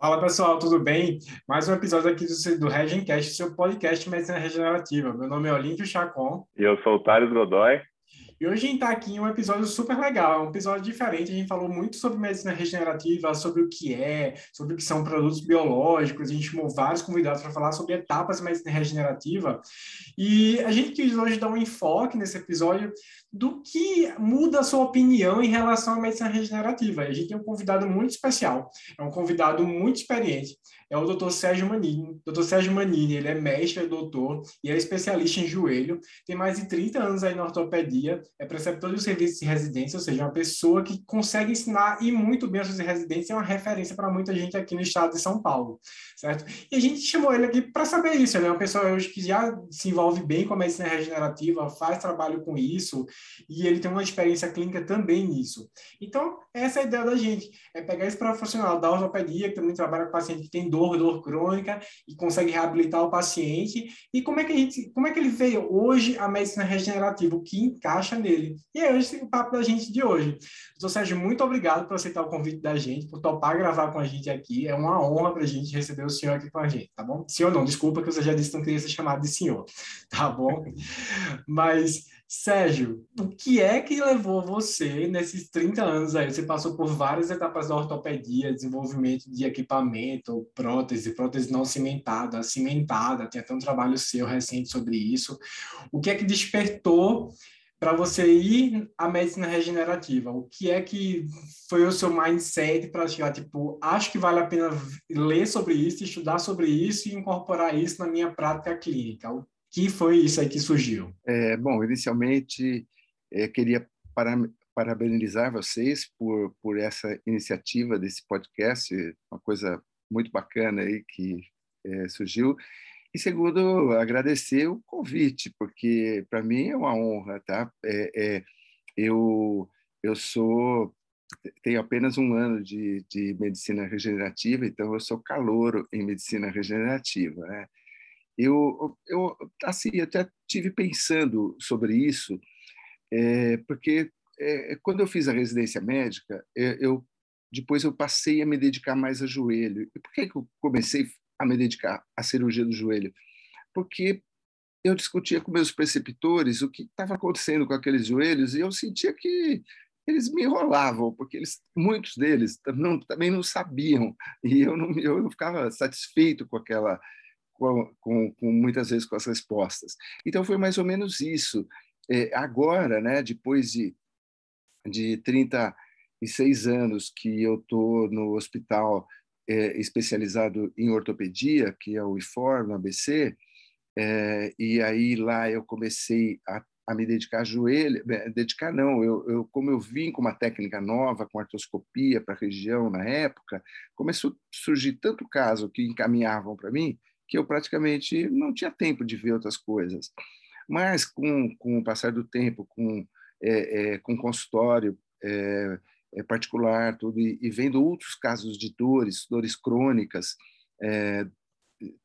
Fala pessoal, tudo bem? Mais um episódio aqui do, Regencast, seu podcast Medicina Regenerativa. Meu nome é Olímpio Chacon. E eu sou o Thales Godoy. E hoje a gente está aqui em um episódio super legal, um episódio diferente. A gente falou muito sobre medicina regenerativa, sobre o que é, sobre o que são produtos biológicos. A gente chamou vários convidados para falar sobre etapas de medicina regenerativa. E a gente quis hoje dar um enfoque nesse episódio do que muda a sua opinião em relação à medicina regenerativa. A gente tem um convidado muito especial, é um convidado muito experiente é o Dr. Sérgio Manini. Dr. Sérgio Manini, ele é mestre, é doutor e é especialista em joelho. Tem mais de 30 anos aí na ortopedia, é preceptor de serviços de residência, ou seja, uma pessoa que consegue ensinar e muito bem os residência, é uma referência para muita gente aqui no estado de São Paulo, certo? E a gente chamou ele aqui para saber isso, ele é uma pessoa hoje que já se envolve bem com a medicina regenerativa, faz trabalho com isso e ele tem uma experiência clínica também nisso. Então, essa é a ideia da gente, é pegar esse profissional da ortopedia, que também trabalha com paciente que tem dor dor, dor crônica e consegue reabilitar o paciente. E como é que a gente, como é que ele veio hoje a medicina regenerativa, o que encaixa nele? E é esse o papo da gente de hoje. Doutor Sérgio, muito obrigado por aceitar o convite da gente, por topar gravar com a gente aqui. É uma honra para a gente receber o senhor aqui com a gente, tá bom? Senhor não, desculpa que você já disse que não queria ser chamado de senhor, tá bom? Mas Sérgio, o que é que levou você nesses 30 anos aí? Você passou por várias etapas da ortopedia, desenvolvimento de equipamento, prótese, prótese não cimentada, cimentada, tem até um trabalho seu recente sobre isso. O que é que despertou para você ir à medicina regenerativa? O que é que foi o seu mindset para chegar, tipo, acho que vale a pena ler sobre isso, estudar sobre isso e incorporar isso na minha prática clínica? Que foi isso aí que surgiu? É, bom, inicialmente é, queria para, parabenizar vocês por, por essa iniciativa desse podcast, uma coisa muito bacana aí que é, surgiu. E segundo, agradecer o convite, porque para mim é uma honra, tá? É, é, eu, eu sou tenho apenas um ano de, de medicina regenerativa, então eu sou calouro em medicina regenerativa, né? Eu, eu assim, até tive pensando sobre isso, é, porque é, quando eu fiz a residência médica, é, eu depois eu passei a me dedicar mais a joelho. E por que, que eu comecei a me dedicar à cirurgia do joelho? Porque eu discutia com meus preceptores o que estava acontecendo com aqueles joelhos e eu sentia que eles me enrolavam, porque eles, muitos deles não, também não sabiam e eu não, eu não ficava satisfeito com aquela com, com, muitas vezes com as respostas. Então foi mais ou menos isso. É, agora, né, depois de, de 36 anos que eu estou no hospital é, especializado em ortopedia, que é o IFOR, no ABC, é, e aí lá eu comecei a, a me dedicar a joelho, é, dedicar não, eu, eu, como eu vim com uma técnica nova, com artroscopia para a região na época, começou a surgir tanto caso que encaminhavam para mim, que eu praticamente não tinha tempo de ver outras coisas. Mas com, com o passar do tempo, com, é, é, com consultório é, é particular, tudo, e, e, vendo outros casos de dores, dores crônicas, é,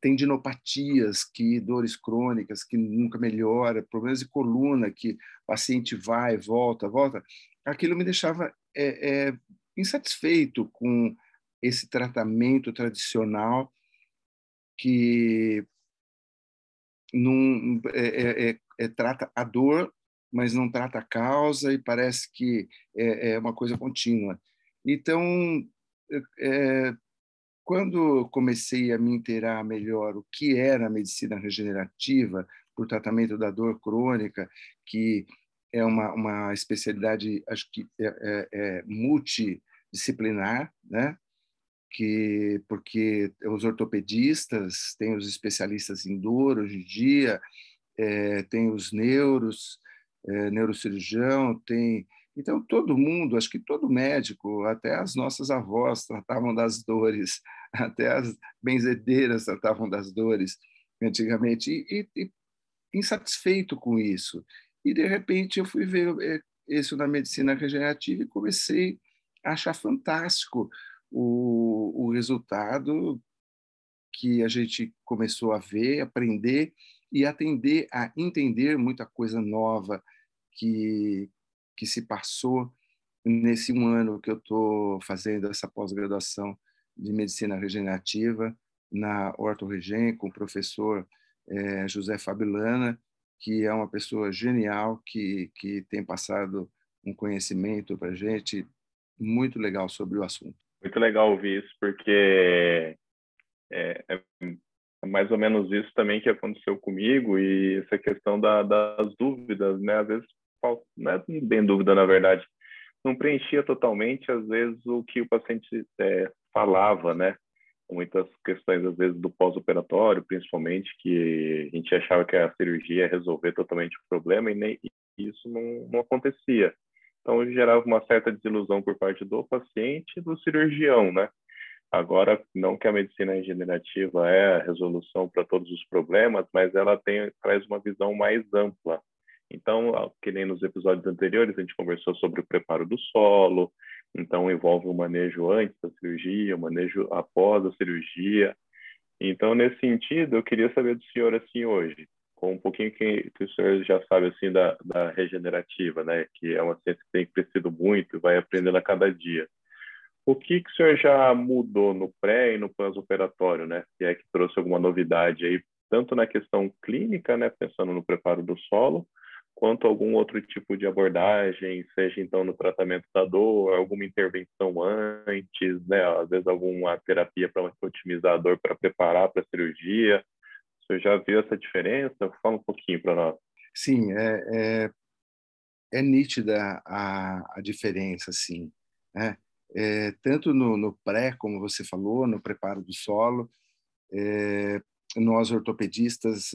tendinopatias, que dores crônicas que nunca melhora, problemas de coluna que o paciente vai, volta, volta, aquilo me deixava é, é, insatisfeito com esse tratamento tradicional que não, é, é, é, é, trata a dor, mas não trata a causa e parece que é, é uma coisa contínua. Então, é, quando comecei a me inteirar melhor o que era a medicina regenerativa o tratamento da dor crônica, que é uma, uma especialidade, acho que é multidisciplinar, né? Que porque os ortopedistas têm os especialistas em dor hoje em dia, é, tem os neuros, é, neurocirurgião, tem então todo mundo, acho que todo médico, até as nossas avós tratavam das dores, até as benzedeiras tratavam das dores antigamente e, e, e insatisfeito com isso. E de repente eu fui ver é, isso na medicina regenerativa e comecei a achar fantástico o, o resultado que a gente começou a ver, aprender e atender a entender muita coisa nova que, que se passou nesse um ano que eu estou fazendo essa pós-graduação de medicina regenerativa na Ortoregen com o professor é, José Fabilana, que é uma pessoa genial, que, que tem passado um conhecimento para gente muito legal sobre o assunto. Muito legal ouvir isso, porque é, é, mais ou menos isso também que aconteceu comigo e essa questão da, das dúvidas, né? Às vezes, não é bem dúvida, na verdade, não preenchia totalmente, às vezes, o que o paciente é, falava, né? Muitas questões, às vezes, do pós-operatório, principalmente, que a gente achava que a cirurgia ia resolver totalmente o problema e nem isso não, não acontecia. Então, gerava uma certa desilusão por parte do paciente e do cirurgião, né? Agora, não que a medicina regenerativa é a resolução para todos os problemas, mas ela tem, traz uma visão mais ampla. Então, que nem nos episódios anteriores, a gente conversou sobre o preparo do solo, então envolve o manejo antes da cirurgia, o manejo após a cirurgia. Então, nesse sentido, eu queria saber do senhor, assim, hoje, com um pouquinho que, que o senhor já sabe, assim, da, da regenerativa, né, que é uma ciência que tem crescido muito e vai aprendendo a cada dia. O que, que o senhor já mudou no pré e no pós-operatório, né? Se é que trouxe alguma novidade aí, tanto na questão clínica, né, pensando no preparo do solo, quanto algum outro tipo de abordagem, seja então no tratamento da dor, alguma intervenção antes, né, às vezes alguma terapia para otimizar a dor para preparar para a cirurgia. Senhor já viu essa diferença? Fala um pouquinho para nós. Sim, é, é, é nítida a, a diferença, sim. Né? é, tanto no, no, pré, como você falou, no preparo do solo. É, nós, ortopedistas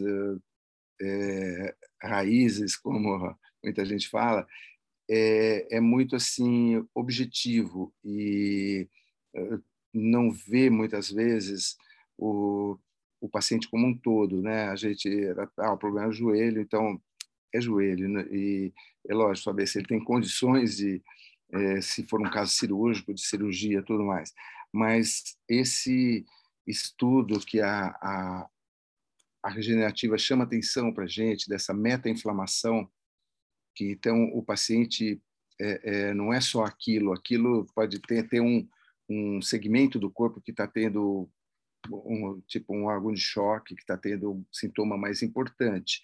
é, raízes, como muita gente fala, é, é muito assim objetivo e não vê muitas vezes o, o paciente como um todo, né? A gente ah, o problema é o joelho, então é joelho né? e é lógico saber se ele tem condições de é, se for um caso cirúrgico, de cirurgia, tudo mais. Mas esse estudo que a, a, a regenerativa chama atenção para gente, dessa meta-inflamação, que então o paciente é, é, não é só aquilo, aquilo pode ter, ter um, um segmento do corpo que está tendo um, tipo um órgão de choque, que está tendo um sintoma mais importante,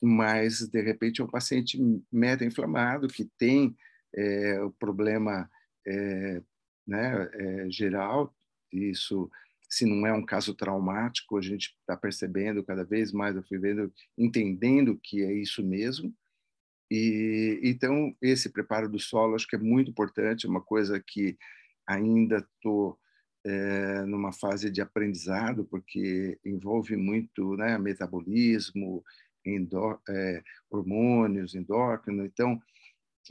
mas de repente é um paciente meta-inflamado que tem é, o problema é, né, é, geral, isso se não é um caso traumático, a gente está percebendo cada vez mais, eu fui vendo, entendendo que é isso mesmo. E então esse preparo do solo acho que é muito importante, é uma coisa que ainda estou é, numa fase de aprendizado, porque envolve muito né, metabolismo, é, hormônios, endócrino. Então,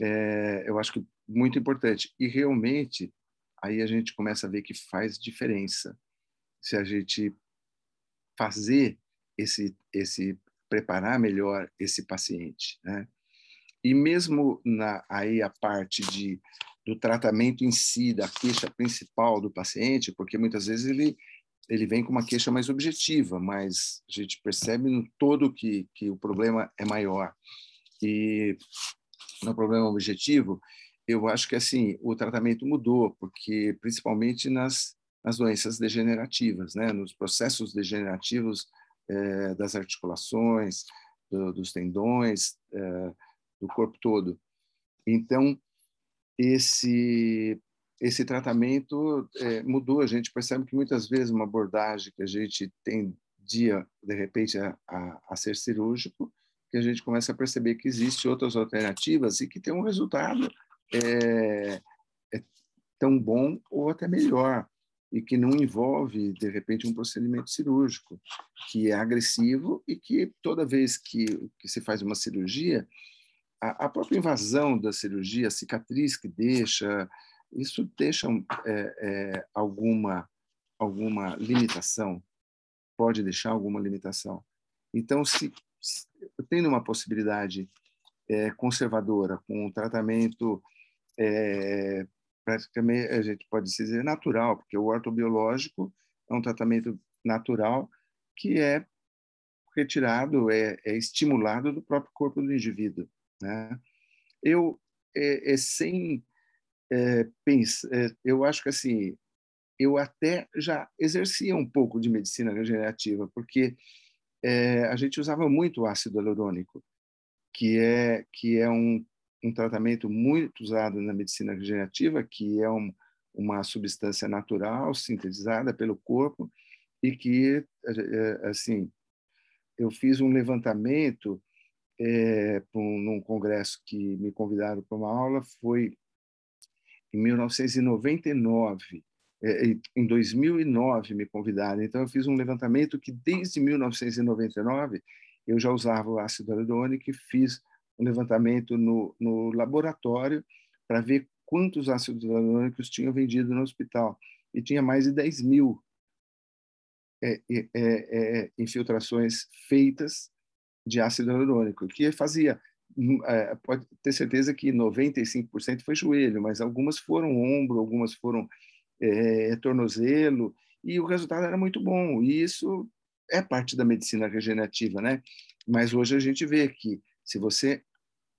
é, eu acho que muito importante. E realmente, aí a gente começa a ver que faz diferença. Se a gente fazer esse, esse preparar melhor esse paciente, né? E mesmo na aí a parte de do tratamento em si, da queixa principal do paciente, porque muitas vezes ele ele vem com uma queixa mais objetiva, mas a gente percebe no todo que que o problema é maior. E no problema objetivo, eu acho que assim o tratamento mudou, porque principalmente nas, nas doenças degenerativas, né, nos processos degenerativos é, das articulações, do, dos tendões, é, do corpo todo. Então esse esse tratamento é, mudou. A gente percebe que muitas vezes uma abordagem que a gente tem dia de repente a, a, a ser cirúrgico que a gente começa a perceber que existem outras alternativas e que tem um resultado é, é tão bom ou até melhor e que não envolve de repente um procedimento cirúrgico que é agressivo e que toda vez que, que se faz uma cirurgia a, a própria invasão da cirurgia a cicatriz que deixa isso deixa é, é, alguma alguma limitação pode deixar alguma limitação então se tendo uma possibilidade é, conservadora, com um tratamento é, praticamente, a gente pode dizer, natural, porque o ortobiológico é um tratamento natural que é retirado, é, é estimulado do próprio corpo do indivíduo. Né? Eu, é, é sem é, pensar, é, eu acho que assim, eu até já exercia um pouco de medicina regenerativa, porque é, a gente usava muito o ácido hialurônico, que é que é um, um tratamento muito usado na medicina regenerativa, que é um, uma substância natural sintetizada pelo corpo e que é, assim eu fiz um levantamento é, num congresso que me convidaram para uma aula foi em 1999 é, em 2009 me convidaram então eu fiz um levantamento que desde 1999 eu já usava o ácido hialurônico e fiz um levantamento no, no laboratório para ver quantos ácidos hialurônicos tinham vendido no hospital. E tinha mais de 10 mil é, é, é, infiltrações feitas de ácido hialurônico, que fazia, hum, é, pode ter certeza que 95% foi joelho, mas algumas foram ombro, algumas foram é, tornozelo, e o resultado era muito bom. E isso é parte da medicina regenerativa, né? Mas hoje a gente vê que se você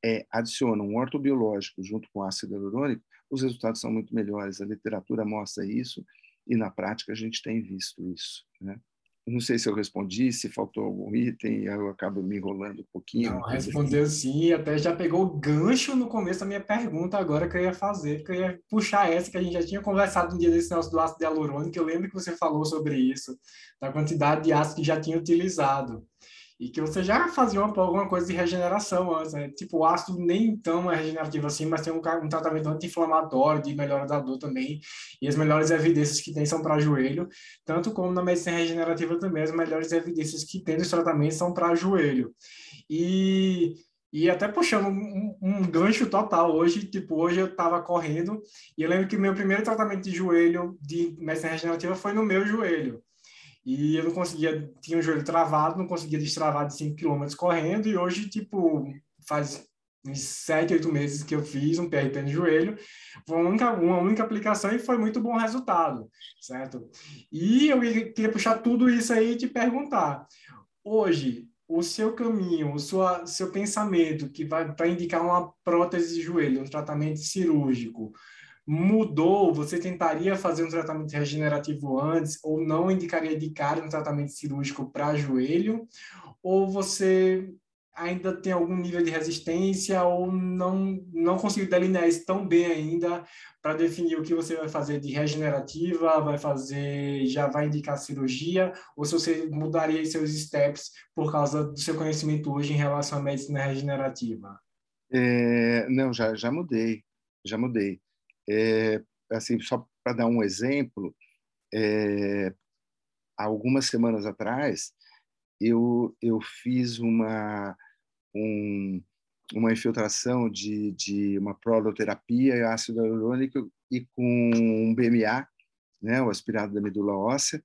é, adiciona um ortobiológico junto com ácido hialurônico, os resultados são muito melhores. A literatura mostra isso e na prática a gente tem visto isso. Né? Não sei se eu respondi, se faltou algum item, eu acabo me enrolando um pouquinho. Não, respondeu sim, até já pegou o gancho no começo da minha pergunta agora que eu ia fazer, que eu ia puxar essa que a gente já tinha conversado um dia desse negócio do ácido hialurônico, eu lembro que você falou sobre isso, da quantidade de ácido que já tinha utilizado e que você já fazia uma, alguma coisa de regeneração antes, né? Tipo, o ácido nem tão regenerativo assim, mas tem um, um tratamento anti-inflamatório, de melhora da dor também, e as melhores evidências que tem são para joelho, tanto como na medicina regenerativa também, as melhores evidências que tem dos tratamentos são para joelho. E e até puxando um, um, gancho total hoje, tipo, hoje eu estava correndo e eu lembro que meu primeiro tratamento de joelho de medicina regenerativa foi no meu joelho. E eu não conseguia, tinha o joelho travado, não conseguia destravar de 5 km correndo. E hoje, tipo, faz uns 7, 8 meses que eu fiz um PRP no joelho. Foi uma única, uma única aplicação e foi muito bom resultado, certo? E eu queria puxar tudo isso aí e te perguntar. Hoje, o seu caminho, o sua, seu pensamento que vai para indicar uma prótese de joelho, um tratamento cirúrgico, mudou, você tentaria fazer um tratamento regenerativo antes ou não indicaria de cara um tratamento cirúrgico para joelho? Ou você ainda tem algum nível de resistência ou não não conseguiu delinear isso tão bem ainda para definir o que você vai fazer de regenerativa, vai fazer, já vai indicar cirurgia, ou se você mudaria seus steps por causa do seu conhecimento hoje em relação à medicina regenerativa? É, não, já, já mudei, já mudei. É, assim, só para dar um exemplo, é, algumas semanas atrás eu eu fiz uma um, uma infiltração de, de uma proloterapia ácido hialurônico e com um BMA, né, o aspirado da medula óssea,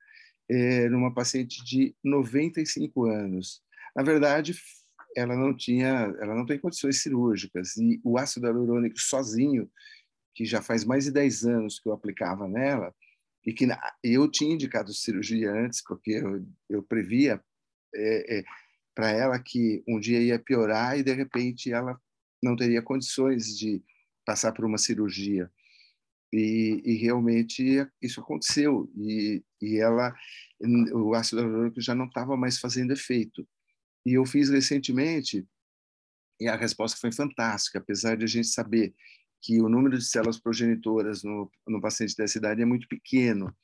é, numa paciente de 95 anos. Na verdade, ela não tinha, ela não tem condições cirúrgicas e o ácido hialurônico sozinho que já faz mais de 10 anos que eu aplicava nela, e que eu tinha indicado cirurgia antes, porque eu, eu previa é, é, para ela que um dia ia piorar e, de repente, ela não teria condições de passar por uma cirurgia. E, e realmente isso aconteceu. E, e ela, o ácido hialurônico já não estava mais fazendo efeito. E eu fiz recentemente, e a resposta foi fantástica, apesar de a gente saber que o número de células progenitoras no, no paciente dessa idade é muito pequeno,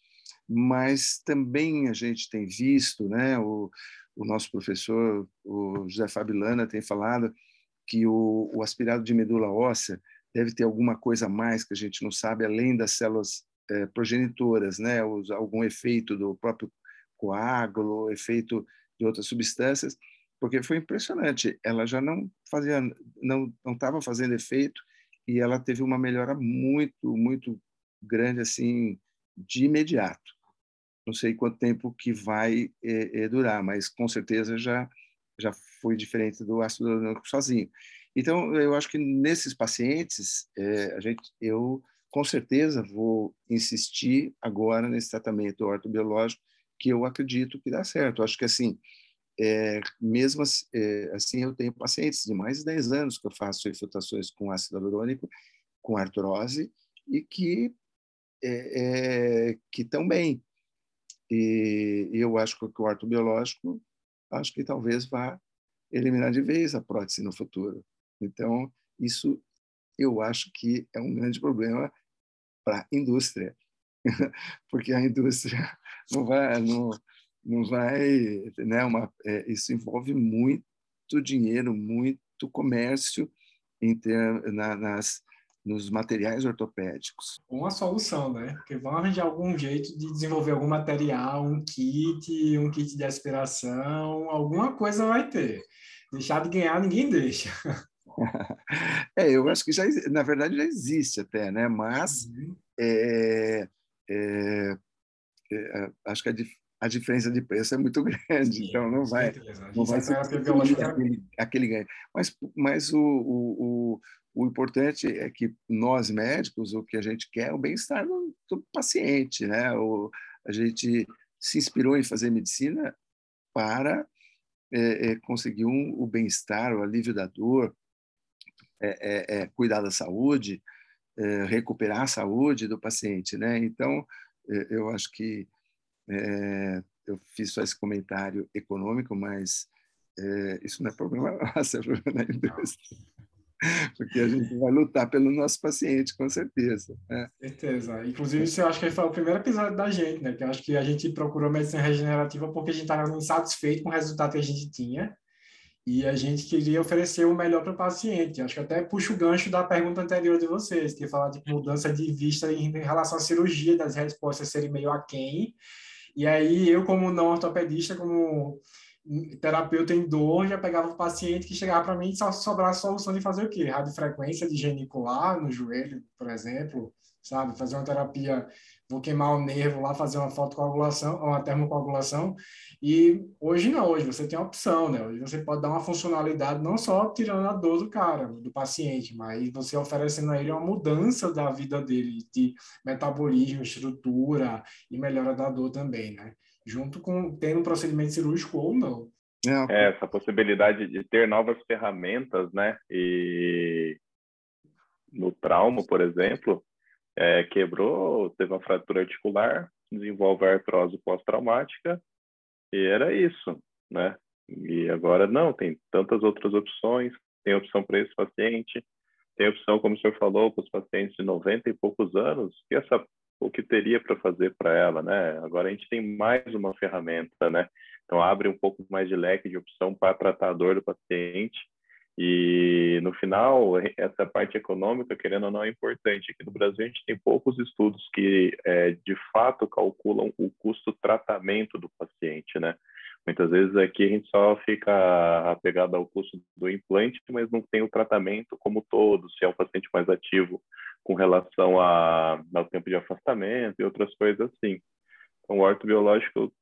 mas também a gente tem visto, né, o, o nosso professor, o José Fabilana, tem falado que o, o, aspirado de medula óssea deve ter alguma coisa a mais que a gente não sabe, além das células é, progenitoras, né, os, algum efeito do próprio coágulo, efeito de outras substâncias, porque foi impressionante, ela já não fazia, não não estava fazendo efeito e ela teve uma melhora muito, muito grande, assim, de imediato. Não sei quanto tempo que vai é, é, durar, mas com certeza já já foi diferente do ácido hialurônico sozinho. Então, eu acho que nesses pacientes, é, a gente, eu com certeza vou insistir agora nesse tratamento ortobiológico que eu acredito que dá certo. Eu acho que assim, é, mesmo é, assim, eu tenho pacientes de mais de 10 anos que eu faço infiltrações com ácido hialurônico, com artrose, e que é, que estão bem. E, eu acho que o ortobiológico, acho que talvez vá eliminar de vez a prótese no futuro. Então, isso eu acho que é um grande problema para a indústria, porque a indústria não vai, não, não vai, né? Uma, é, isso envolve muito dinheiro, muito comércio em ter, na, nas nos materiais ortopédicos. Uma solução, né? Porque vão arranjar algum jeito de desenvolver algum material, um kit, um kit de aspiração, alguma coisa vai ter. Deixar de ganhar ninguém deixa. é, eu acho que já, na verdade, já existe até, né? Mas uhum. é, é, é, acho que a, a, diferença de preço é muito grande, Sim, então não vai, não vai ser aquele, aquele ganho. Mas, mas o, o, o, o, importante é que nós médicos, o que a gente quer é o bem-estar do, do paciente, né? O, a gente se inspirou em fazer medicina para é, é, conseguir um, o bem-estar, o alívio da dor, é, é, é cuidar da saúde, é, recuperar a saúde do paciente, né? Então, eu acho que eu fiz só esse comentário econômico, mas isso não é problema nosso, é problema da indústria porque a gente vai lutar pelo nosso paciente, com certeza. Né? Certeza. Inclusive, isso eu acho que foi o primeiro episódio da gente, né? Que eu acho que a gente procurou medicina regenerativa porque a gente estava insatisfeito com o resultado que a gente tinha e a gente queria oferecer o melhor para o paciente. Acho que até puxa o gancho da pergunta anterior de vocês, que falar de mudança de vista em relação à cirurgia, das respostas serem meio aquém. E aí, eu, como não ortopedista, como terapeuta em dor, já pegava o paciente que chegava para mim e só sobrava a solução de fazer o quê? Radiofrequência de genicular no joelho, por exemplo, sabe? Fazer uma terapia, vou queimar o nervo lá, fazer uma fotocoagulação, uma termocoagulação. E hoje não, hoje você tem a opção, né? Hoje você pode dar uma funcionalidade não só tirando a dor do cara, do paciente, mas você oferecendo a ele uma mudança da vida dele, de metabolismo, estrutura e melhora da dor também, né? junto com tendo um procedimento cirúrgico ou não. É, é, essa possibilidade de ter novas ferramentas, né? E no trauma, por exemplo, é, quebrou, teve uma fratura articular, desenvolve artrose pós-traumática, e era isso, né? E agora não, tem tantas outras opções, tem opção para esse paciente, tem opção, como o senhor falou, para os pacientes de 90 e poucos anos, que essa o que teria para fazer para ela, né? Agora a gente tem mais uma ferramenta, né? Então abre um pouco mais de leque de opção para tratar a dor do paciente e no final essa parte econômica, querendo ou não, é importante. Aqui no Brasil a gente tem poucos estudos que é, de fato calculam o custo tratamento do paciente, né? Muitas vezes aqui a gente só fica apegado ao custo do implante, mas não tem o tratamento como todo, se é um paciente mais ativo com relação a, ao tempo de afastamento e outras coisas assim. Então, o ortobiológico,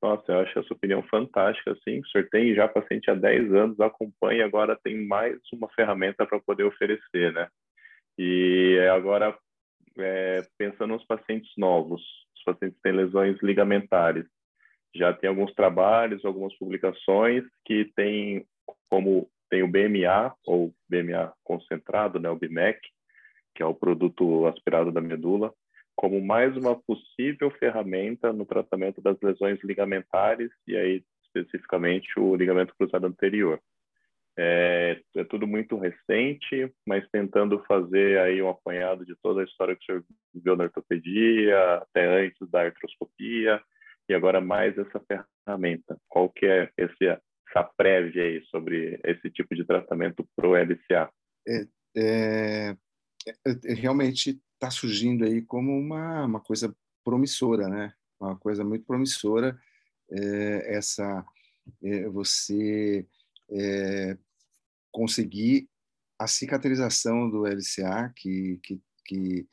nossa, eu acho essa opinião fantástica, assim. O senhor tem já paciente há 10 anos, acompanha, agora tem mais uma ferramenta para poder oferecer, né? E agora, é, pensando nos pacientes novos, os pacientes que têm lesões ligamentares, já tem alguns trabalhos, algumas publicações que tem como tem o BMA ou BMA concentrado, né, o BMEC, que é o produto aspirado da medula, como mais uma possível ferramenta no tratamento das lesões ligamentares e aí especificamente o ligamento cruzado anterior. É, é, tudo muito recente, mas tentando fazer aí um apanhado de toda a história que senhor viu na ortopedia, até antes da artroscopia, e agora mais essa ferramenta. Qual que é esse, essa prévia aí sobre esse tipo de tratamento para o LCA? É, é, é, realmente está surgindo aí como uma, uma coisa promissora, né? Uma coisa muito promissora é, essa é, você é, conseguir a cicatrização do LCA que, que, que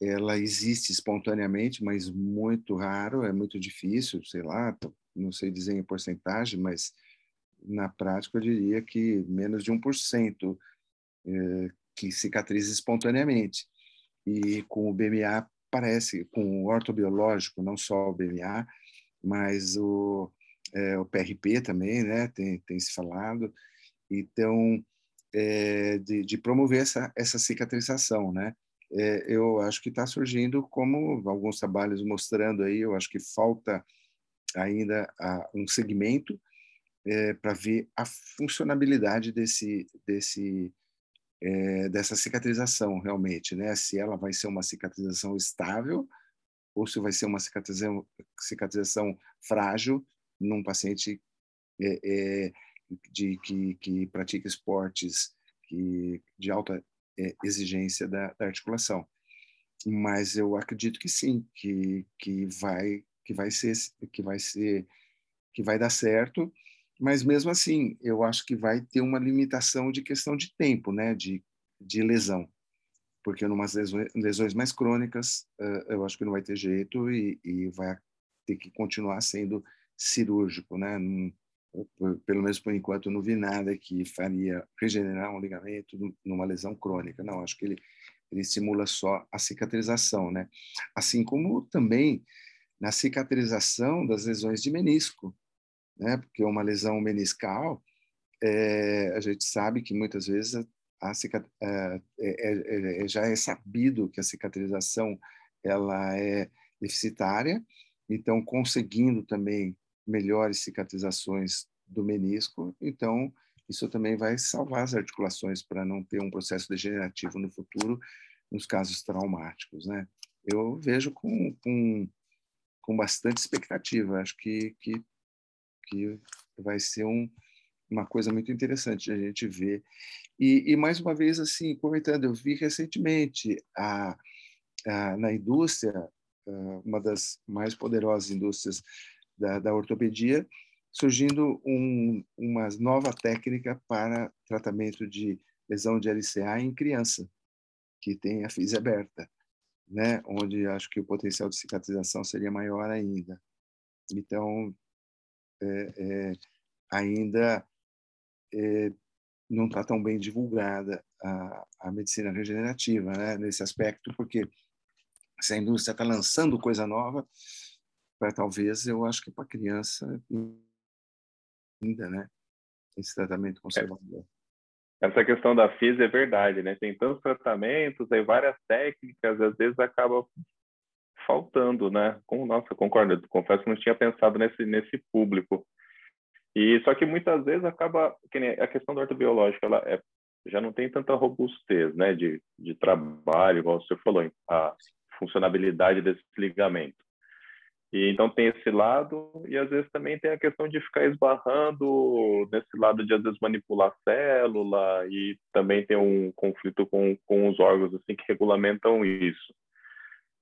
ela existe espontaneamente, mas muito raro, é muito difícil, sei lá, não sei dizer em porcentagem, mas na prática eu diria que menos de 1% é, que cicatriza espontaneamente. E com o BMA parece, com o ortobiológico, não só o BMA, mas o, é, o PRP também, né, tem, tem se falado, então, é, de, de, promover essa, essa cicatrização, né, é, eu acho que está surgindo como alguns trabalhos mostrando aí, eu acho que falta ainda a, um segmento é, para ver a funcionabilidade desse, desse, é, dessa cicatrização realmente, né? Se ela vai ser uma cicatrização estável ou se vai ser uma cicatrização, cicatrização frágil num paciente é, é, de, que, que pratica esportes que, de alta exigência da, da, articulação. Mas eu acredito que sim, que, que vai que vai ser que vai ser que vai dar certo, mas mesmo assim eu acho que vai ter uma limitação de questão de tempo, né, de, de lesão, porque em umas lesões, lesões mais crônicas uh, eu acho que não vai ter jeito e, e vai ter que continuar sendo cirúrgico, né? Não, pelo menos por enquanto, não vi nada que faria regenerar um ligamento numa lesão crônica. Não, acho que ele, ele simula só a cicatrização, né? Assim como também na cicatrização das lesões de menisco, né? Porque uma lesão meniscal, é, a gente sabe que muitas vezes a, a é, é, é, já é sabido que a cicatrização ela é deficitária, então conseguindo também melhores cicatrizações do menisco, então isso também vai salvar as articulações para não ter um processo degenerativo no futuro nos casos traumáticos, né? Eu vejo com, com, com bastante expectativa, acho que, que, que vai ser um, uma coisa muito interessante a gente ver. E, e, mais uma vez, assim, comentando, eu vi recentemente a, a, na indústria, uma das mais poderosas indústrias da, da ortopedia, surgindo um, uma nova técnica para tratamento de lesão de LCA em criança, que tem a física aberta, né? onde acho que o potencial de cicatrização seria maior ainda. Então, é, é, ainda é, não está tão bem divulgada a, a medicina regenerativa né? nesse aspecto, porque se a indústria está lançando coisa nova, para talvez, eu acho que para criança ainda, né? Esse tratamento conservador. Essa questão da FIS é verdade, né? Tem tantos tratamentos, aí várias técnicas, às vezes acaba faltando, né? Com, nossa, concordo, confesso que não tinha pensado nesse, nesse público. E só que muitas vezes acaba, que a questão do ortobiológico, ela é, já não tem tanta robustez, né? De, de trabalho, igual você falou, a funcionabilidade desse ligamento. E então tem esse lado e às vezes também tem a questão de ficar esbarrando nesse lado de às vezes manipular célula e também tem um conflito com, com os órgãos assim que regulamentam isso.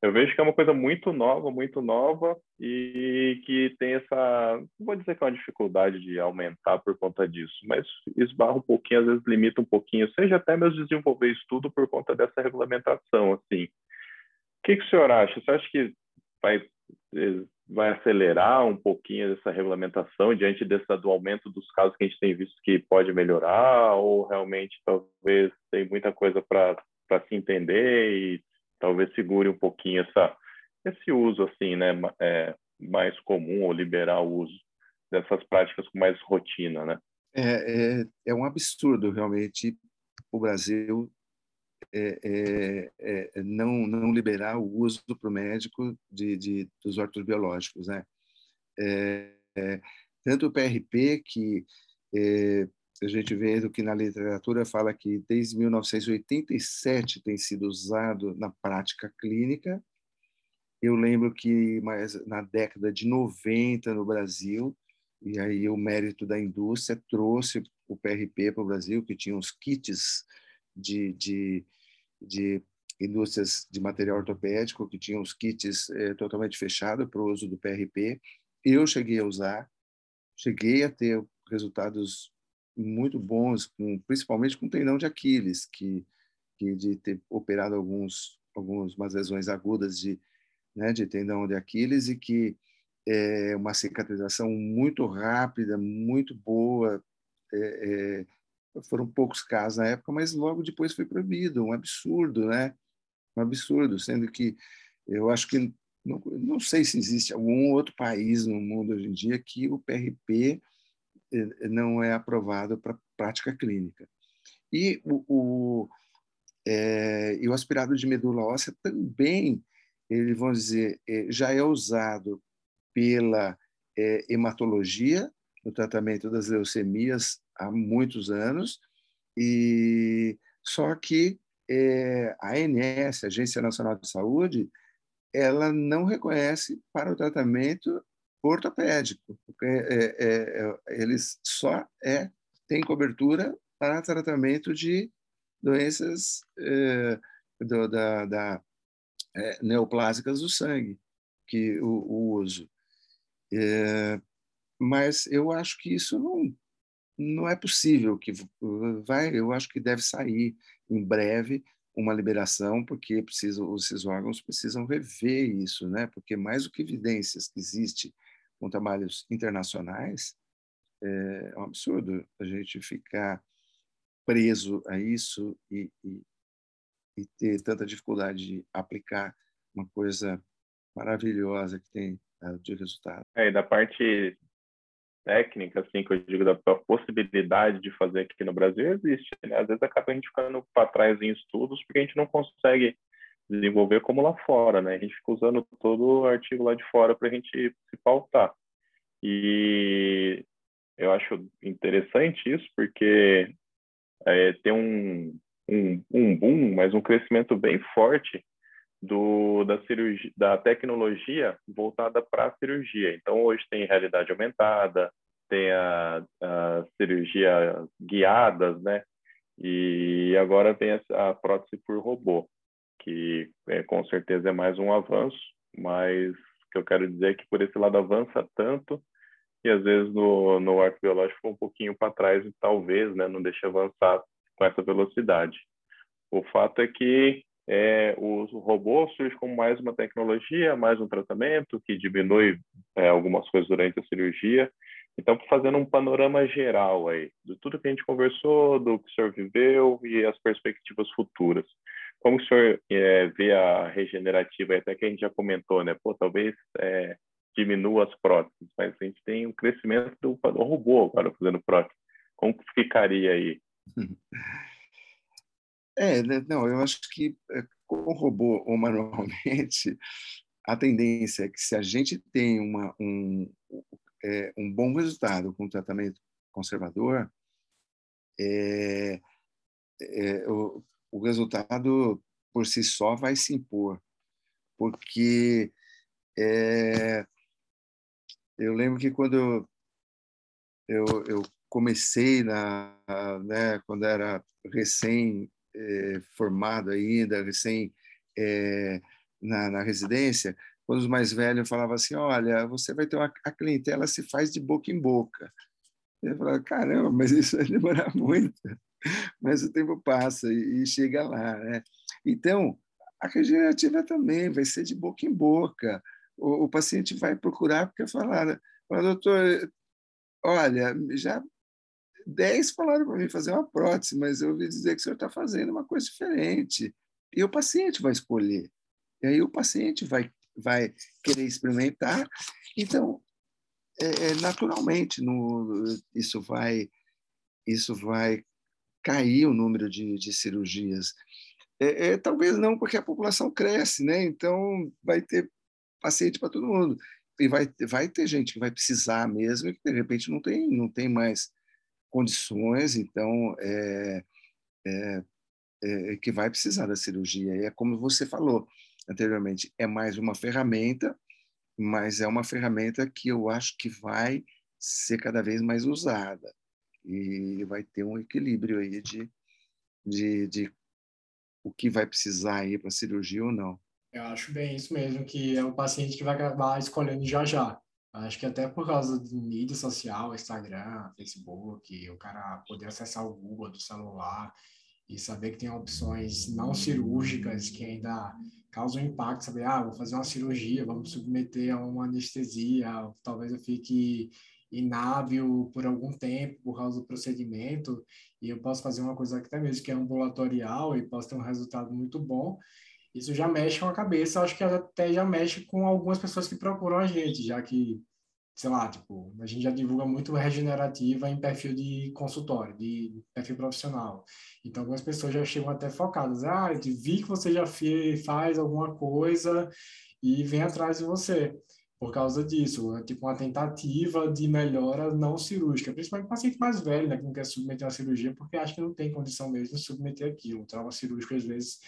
Eu vejo que é uma coisa muito nova, muito nova e que tem essa, não vou dizer que é uma dificuldade de aumentar por conta disso, mas esbarra um pouquinho, às vezes limita um pouquinho, seja até mesmo desenvolver estudo por conta dessa regulamentação, assim. O que, que o senhor acha? Você acha que vai vai acelerar um pouquinho essa regulamentação diante desse, do aumento dos casos que a gente tem visto que pode melhorar ou realmente talvez tem muita coisa para se entender e talvez segure um pouquinho essa esse uso assim né é, mais comum ou liberar o uso dessas práticas com mais rotina né é, é, é um absurdo realmente o Brasil é, é, é, não, não liberar o uso para o médico de, de, dos ortobiológicos. Né? É, tanto o PRP, que a gente vê do que na literatura fala que desde 1987 tem sido usado na prática clínica. Eu lembro que mais na década de 90 no Brasil, e aí o mérito da indústria trouxe o PRP para o Brasil, que tinha os kits de, de, de indústrias de material ortopédico que tinham os kits é, totalmente fechados para o uso do PRP. Eu cheguei a usar, cheguei a ter resultados muito bons, com, principalmente com tendão de Aquiles, que, que de ter operado alguns algumas lesões agudas de né, de tendão de Aquiles e que é uma cicatrização muito rápida, muito boa, é, é, foram poucos casos na época, mas logo depois foi proibido, um absurdo, né? Um absurdo, sendo que eu acho que não, não sei se existe algum outro país no mundo hoje em dia que o PRP não é aprovado para prática clínica. E o, o É, e o aspirado de medula óssea também, ele vamos dizer, é, já é usado pela é, hematologia no tratamento das leucemias há muitos anos e só que é, a ANS, Agência Nacional de Saúde, ela não reconhece para o tratamento ortopédico, porque é, é, é eles só é, têm cobertura para tratamento de doenças é, do, da, da é, neoplásicas do sangue, que o, o uso. É, mas eu acho que isso não não é possível que vai, eu acho que deve sair em breve uma liberação, porque precisa, esses órgãos precisam rever isso, né? Porque mais do que evidências que existe com trabalhos internacionais, é um absurdo a gente ficar preso a isso e, e, e ter tanta dificuldade de aplicar uma coisa maravilhosa que tem uh, de resultado. É, e da parte técnica, assim, que eu digo da possibilidade de fazer aqui no Brasil existe, né? Às vezes acaba a gente ficando para trás em estudos porque a gente não consegue desenvolver como lá fora, né? A gente fica usando todo o artigo lá de fora para a gente se pautar. E eu acho interessante isso porque é, tem um, um, um boom, mas um crescimento bem forte do, da, cirurgia, da tecnologia voltada para a cirurgia. Então, hoje tem realidade aumentada, tem a, a cirurgia guiadas, né? E agora tem a, a prótese por robô, que é, com certeza é mais um avanço, mas o que eu quero dizer é que por esse lado avança tanto e às vezes no, no arco biológico um pouquinho para trás e talvez né, não deixe avançar com essa velocidade. O fato é que é, o robô surge como mais uma tecnologia, mais um tratamento que diminui é, algumas coisas durante a cirurgia. Então, fazendo um panorama geral aí, de tudo que a gente conversou, do que o senhor viveu e as perspectivas futuras. Como o senhor é, vê a regenerativa, até que a gente já comentou, né? Pô, talvez é, diminua as próteses, mas a gente tem um crescimento do, do robô agora fazendo prótese. Como ficaria aí? É, né, não, eu acho que é, com o robô ou manualmente, a tendência é que se a gente tem uma, um, é, um bom resultado com o tratamento conservador, é, é, o resultado por si só vai se impor, porque é, eu lembro que quando eu, eu comecei na, né, quando era recém é, formado ainda, recém é, na, na, residência, quando os mais velhos falavam assim, olha, você vai ter uma a clientela se faz de boca em boca. Eu falava, caramba, mas isso vai demorar muito. Mas o tempo passa e, chega lá, né? Então, a regenerativa também vai ser de boca em boca. O, o paciente vai procurar porque falaram, fala, doutor, olha, já dez falaram para mim fazer uma prótese, mas eu ouvi dizer que o senhor está fazendo uma coisa diferente. E o paciente vai escolher. E aí o paciente vai, vai querer experimentar. Então, é, é, naturalmente, no, isso vai isso vai cair o número de, de cirurgias. É, é, talvez não, porque a população cresce, né? Então vai ter paciente para todo mundo e vai, vai ter gente que vai precisar mesmo e que de repente não tem não tem mais condições, então é, é, é, que vai precisar da cirurgia. E é como você falou anteriormente, é mais uma ferramenta, mas é uma ferramenta que eu acho que vai ser cada vez mais usada e vai ter um equilíbrio aí de, de, de o que vai precisar ir para cirurgia ou não. Eu acho bem isso mesmo, que é o paciente que vai acabar escolhendo já já. Acho que até por causa de mídia social, Instagram, Facebook, o cara poder acessar o Google do celular e saber que tem opções não cirúrgicas que ainda causam impacto, saber, ah, vou fazer uma cirurgia, vamos submeter a uma anestesia, talvez eu fique inábil por algum tempo por causa do procedimento e eu posso fazer uma coisa que até mesmo que é ambulatorial e posso ter um resultado muito bom isso já mexe com a cabeça, acho que até já mexe com algumas pessoas que procuram a gente, já que sei lá, tipo, a gente já divulga muito regenerativa em perfil de consultório, de perfil profissional. Então, algumas pessoas já chegam até focadas. Ah, eu vi que você já faz alguma coisa e vem atrás de você por causa disso. É tipo uma tentativa de melhora não cirúrgica, principalmente paciente mais velho, né, que não quer submeter a cirurgia porque acha que não tem condição mesmo de submeter aquilo. O trauma cirúrgico, às vezes,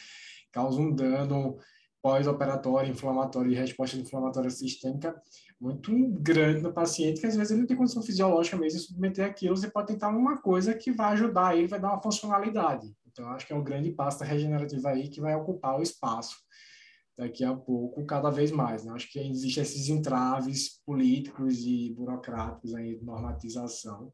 causa um dano pós-operatório, inflamatório e resposta inflamatória sistêmica muito grande no paciente, que às vezes ele não tem condição fisiológica mesmo de submeter aquilo, você pode tentar uma coisa que vai ajudar ele, vai dar uma funcionalidade. Então, acho que é um grande passo da regenerativa aí que vai ocupar o espaço daqui a pouco, cada vez mais. Né? Acho que existem esses entraves políticos e burocráticos aí de normatização,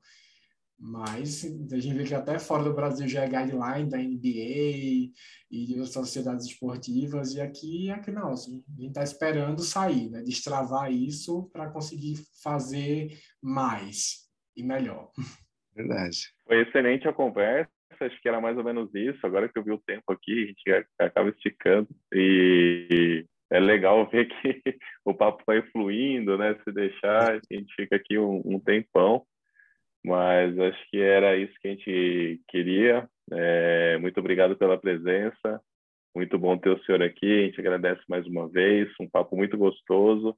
mas a gente vê que até fora do Brasil já é guideline da NBA e de outras sociedades esportivas, e aqui, aqui não, assim, a gente está esperando sair, né? destravar isso para conseguir fazer mais e melhor. Verdade. Foi excelente a conversa, acho que era mais ou menos isso. Agora que eu vi o tempo aqui, a gente acaba esticando e é legal ver que o papo vai fluindo, né? Se deixar, a gente fica aqui um, um tempão mas acho que era isso que a gente queria. É, muito obrigado pela presença. Muito bom ter o senhor aqui. A gente agradece mais uma vez. Um papo muito gostoso.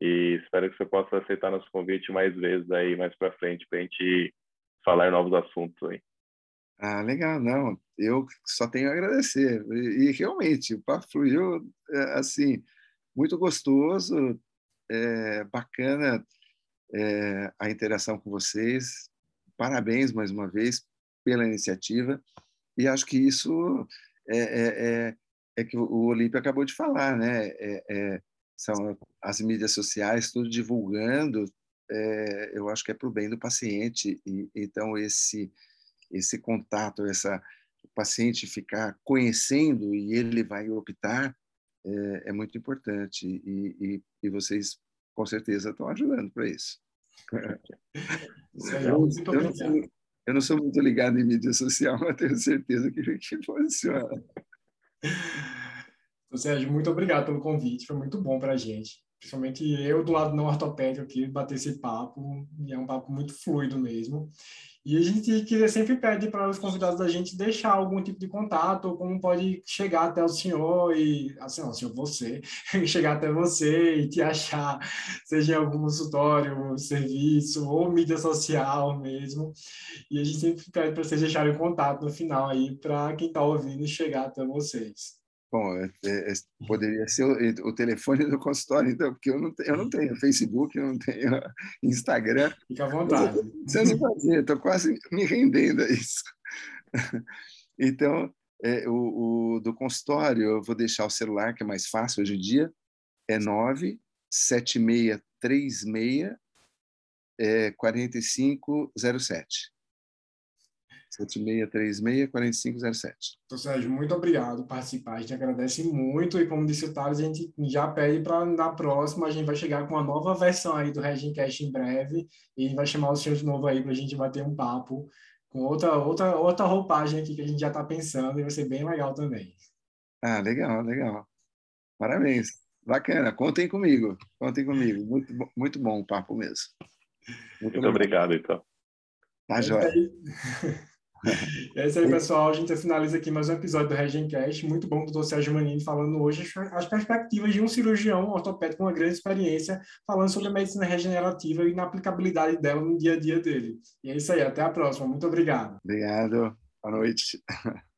E espero que você possa aceitar nosso convite mais vezes aí, mais para frente, para a gente falar novos assuntos aí. Ah, legal. Não, eu só tenho a agradecer. E, e realmente, o papo fluiu, é, assim, muito gostoso, é, bacana é, a interação com vocês. Parabéns mais uma vez pela iniciativa. E acho que isso é, é, é, é que o Olímpio acabou de falar, né? É, são as mídias sociais, tudo divulgando. eu acho que é para o bem do paciente. E, então, esse, esse contato, essa, o paciente ficar conhecendo e ele vai optar, é, muito importante. E, e, e vocês, com certeza, estão ajudando para isso. Eu, eu, não sou, eu, não sou, muito ligado em mídia social, mas tenho certeza que, que funciona. Sérgio, muito obrigado pelo convite, foi muito bom para a gente. Principalmente eu do lado não ortopédico aqui, bater esse papo, e é um papo muito fluido mesmo. E a gente queria sempre pede para os convidados da gente deixar algum tipo de contato, como pode chegar até o senhor e, assim, não, senhor, você, chegar até você e te achar, seja em algum consultório, serviço ou mídia social mesmo. E a gente sempre pede para vocês deixarem contato no final aí para quem está ouvindo chegar até vocês. Bom, é, é, é, poderia ser o, o, telefone do consultório, então, porque eu não, tenho, eu não tenho Facebook, eu não tenho Instagram. Fica à vontade. Precisando fazer, estou quase me rendendo a isso. Então, é, o, o, do consultório, eu vou deixar o celular, que é mais fácil hoje em dia, é 97636 é, 4507. 7636-4507. Então, Sérgio, muito obrigado por participar. A gente agradece muito e, como disse o Thales, a gente já pede para na próxima a gente vai chegar com uma nova versão aí do Regincast em breve e vai chamar o senhor de novo aí para a gente bater um papo com outra, outra, outra roupagem aqui que a gente já está pensando e vai ser bem legal também. Ah, legal, legal. Parabéns. Bacana. Contem comigo. Contem comigo. Muito, muito bom o papo mesmo. Muito, muito obrigado, então. Tá, joia. É isso aí, pessoal. A gente finaliza aqui mais um episódio do Regencast. Muito bom, doutor Sérgio Manini, falando hoje as perspectivas de um cirurgião ortopédico com uma grande experiência, falando sobre a medicina regenerativa e na aplicabilidade dela no dia a dia dele. E é isso aí, até a próxima. Muito obrigado. Obrigado. Boa noite.